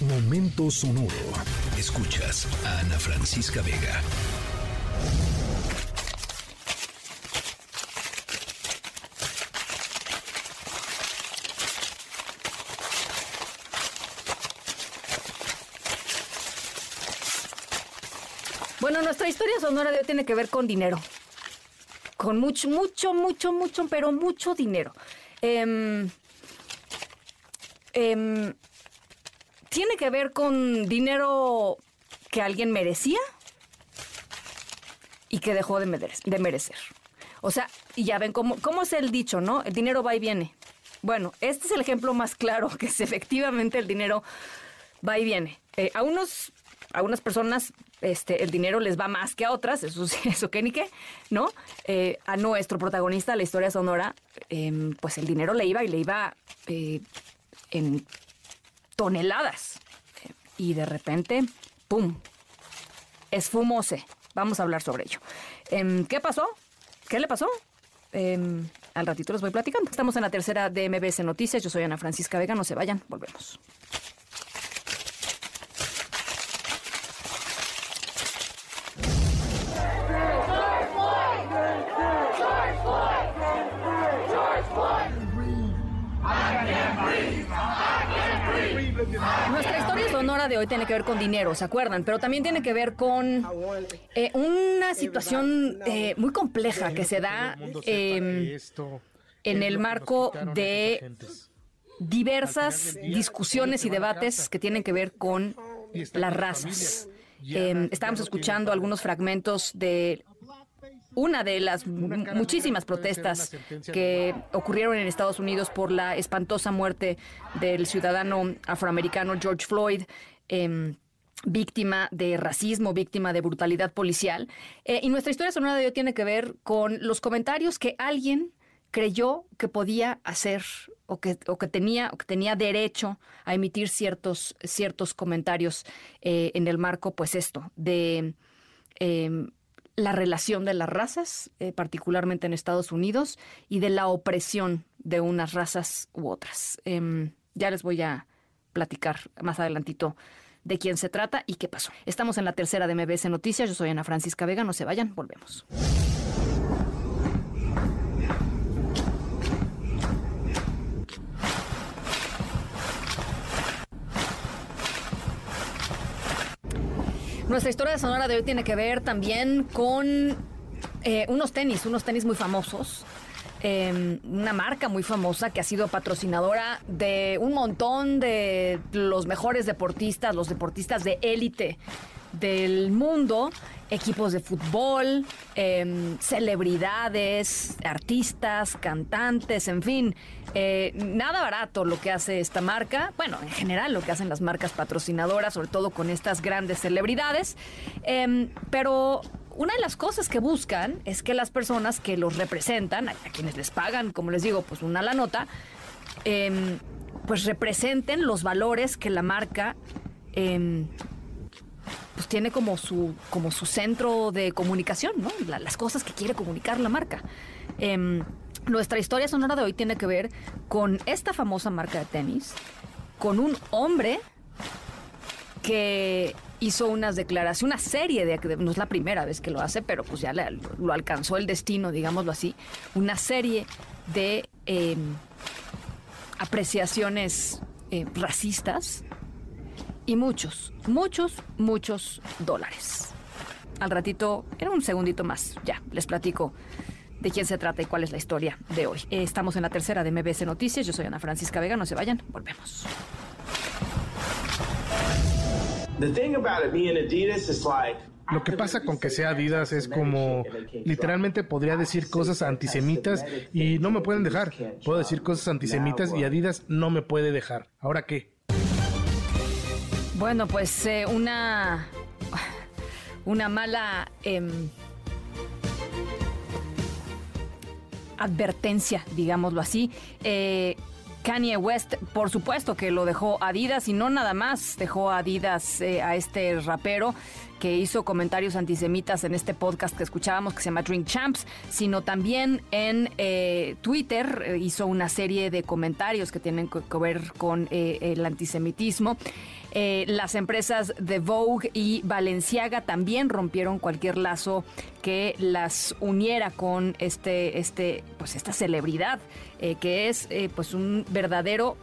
Momento sonoro. Escuchas a Ana Francisca Vega. Bueno, nuestra historia sonora de hoy tiene que ver con dinero. Con mucho, mucho, mucho, mucho, pero mucho dinero. Em, em, tiene que ver con dinero que alguien merecía y que dejó de, de merecer. O sea, y ya ven cómo, cómo es el dicho, ¿no? El dinero va y viene. Bueno, este es el ejemplo más claro que es efectivamente el dinero va y viene. Eh, a unos a unas personas este, el dinero les va más que a otras, eso eso que ni qué, ¿no? Eh, a nuestro protagonista la historia sonora, em, pues el dinero le iba y le iba eh, en toneladas. Y de repente, ¡pum! Esfumose. Vamos a hablar sobre ello. Em, ¿Qué pasó? ¿Qué le pasó? Em, al ratito les voy platicando. Estamos en la tercera de MBS Noticias. Yo soy Ana Francisca Vega. No se vayan. Volvemos. Nuestra historia sonora de hoy tiene que ver con dinero, ¿se acuerdan? Pero también tiene que ver con eh, una situación eh, muy compleja que se da em, en el marco de diversas discusiones y debates que tienen que ver con las razas. Em, estábamos escuchando algunos fragmentos de una de las muchísimas protestas que ocurrieron en Estados Unidos por la espantosa muerte del ciudadano afroamericano George Floyd. Em, víctima de racismo, víctima de brutalidad policial. Eh, y nuestra historia sonora de hoy tiene que ver con los comentarios que alguien creyó que podía hacer o que, o que, tenía, o que tenía derecho a emitir ciertos, ciertos comentarios eh, en el marco, pues esto, de em, la relación de las razas, eh, particularmente en Estados Unidos, y de la opresión de unas razas u otras. Em, ya les voy a platicar más adelantito de quién se trata y qué pasó. Estamos en la tercera de MBS Noticias. Yo soy Ana Francisca Vega. No se vayan, volvemos. Nuestra historia de Sonora de hoy tiene que ver también con eh, unos tenis, unos tenis muy famosos. Em, una marca muy famosa que ha sido patrocinadora de un montón de los mejores deportistas, los deportistas de élite del mundo, equipos de fútbol, em, celebridades, artistas, cantantes, en fin, eh, nada barato lo que hace esta marca, bueno, en general lo que hacen las marcas patrocinadoras, sobre todo con estas grandes celebridades, em, pero una de las cosas que buscan es que las personas que los representan, a, quienes les pagan, como les digo, pues una la nota, em, pues representen los valores que la marca pues tiene como su, como su centro de comunicación, ¿no? las cosas que quiere comunicar la marca. Em, nuestra historia sonora de hoy tiene que ver con esta famosa marca de tenis, con un hombre que hizo unas declaraciones, una serie de, no es la primera vez que lo hace, pero pues ya lo alcanzó el destino, digámoslo así, una serie de em, apreciaciones eh, racistas y muchos, muchos, muchos dólares. Al ratito, en un segundito más, ya les platico de quién se trata y cuál es la historia de hoy. Estamos en la tercera de MBS Noticias. Yo soy Ana Francisca Vega. No se vayan. Volvemos. Lo que pasa con que sea Adidas es como literalmente podría decir cosas antisemitas y no me pueden dejar. Puedo decir cosas antisemitas y Adidas no me puede dejar. ¿Ahora qué? Bueno, pues eh, una, una mala em, advertencia, digámoslo así. Eh, Kanye West, por supuesto que lo dejó Adidas y no nada más dejó Adidas eh, a este rapero que hizo comentarios antisemitas en este podcast que escuchábamos que se llama Drink Champs, sino también en eh, Twitter eh, hizo una serie de comentarios que tienen que ver con el antisemitismo. las empresas de Vogue y Balenciaga también rompieron cualquier lazo que las uniera con este, este, pues esta celebridad que es pues un verdadero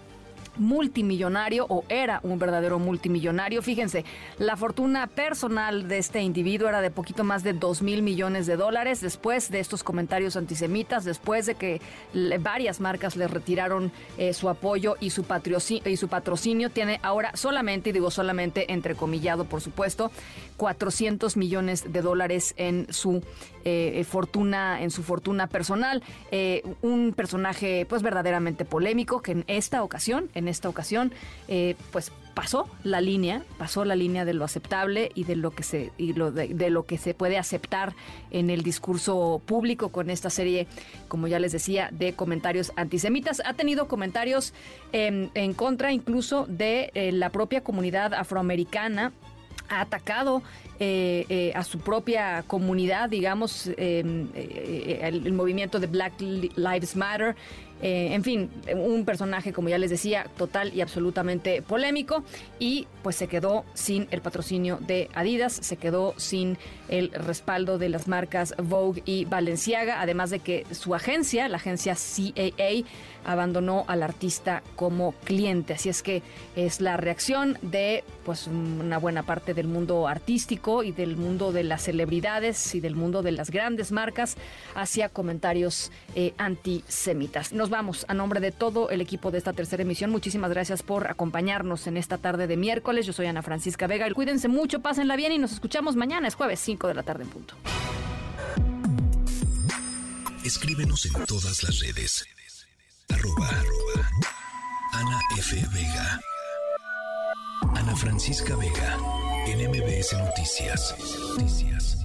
multimillonario o era un verdadero multimillonario. Fíjense, la fortuna personal de este individuo era de poquito más de 2 mil millones de dólares después de estos comentarios antisemitas, después de que varias marcas le retiraron eh, su apoyo y su, y su patrocinio. Tiene ahora solamente, y digo solamente entrecomillado por supuesto, 400 millones de dólares en su eh, fortuna, en su fortuna personal. Eh, un personaje pues verdaderamente polémico que en esta ocasión, en esta ocasión, eh, pues pasó la línea, pasó la línea de lo aceptable y de lo que se y lo de, lo que se puede aceptar en el discurso público con esta serie, como ya les decía, de comentarios antisemitas. Ha tenido comentarios en contra incluso de la propia comunidad afroamericana ha atacado eh, eh, a su propia comunidad, digamos, em, eh, el, movimiento de Black Lives Matter. En fin, un personaje, como ya les decía, total y absolutamente polémico y pues se quedó sin el patrocinio de Adidas, se quedó sin el respaldo de las marcas Vogue y Balenciaga, además de que su agencia, la agencia CAA, abandonó al artista como cliente. Así es que es la reacción de pues una buena parte del mundo artístico y del mundo de las celebridades y del mundo de las grandes marcas hacia comentarios eh, antisemitas. Nos vamos a nombre de todo el equipo de esta tercera emisión. Muchísimas gracias por acompañarnos en esta tarde de miércoles. Yo soy Ana Francisca Vega. Cuídense mucho, pásenla bien y nos escuchamos mañana. Es jueves 5 de la tarde en punto. Escríbenos en todas las redes Arroba, Ana F. Vega. Ana Francisca Vega. En Noticias. Noticias.